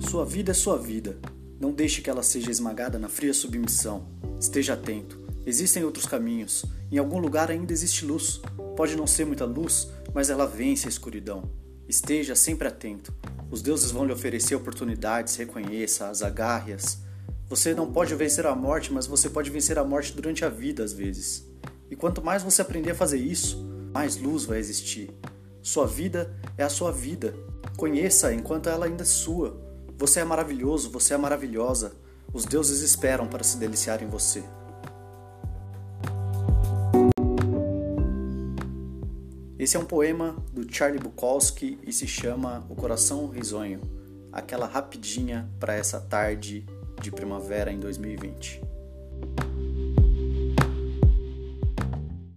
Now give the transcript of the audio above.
Sua vida é sua vida. Não deixe que ela seja esmagada na fria submissão. Esteja atento. Existem outros caminhos. Em algum lugar ainda existe luz. Pode não ser muita luz, mas ela vence a escuridão. Esteja sempre atento. Os deuses vão lhe oferecer oportunidades, reconheça-as, agarre-as. Você não pode vencer a morte, mas você pode vencer a morte durante a vida às vezes. E quanto mais você aprender a fazer isso, mais luz vai existir. Sua vida é a sua vida. Conheça enquanto ela ainda é sua. Você é maravilhoso, você é maravilhosa. Os deuses esperam para se deliciar em você. Esse é um poema do Charlie Bukowski e se chama O Coração Risonho aquela rapidinha para essa tarde de primavera em 2020.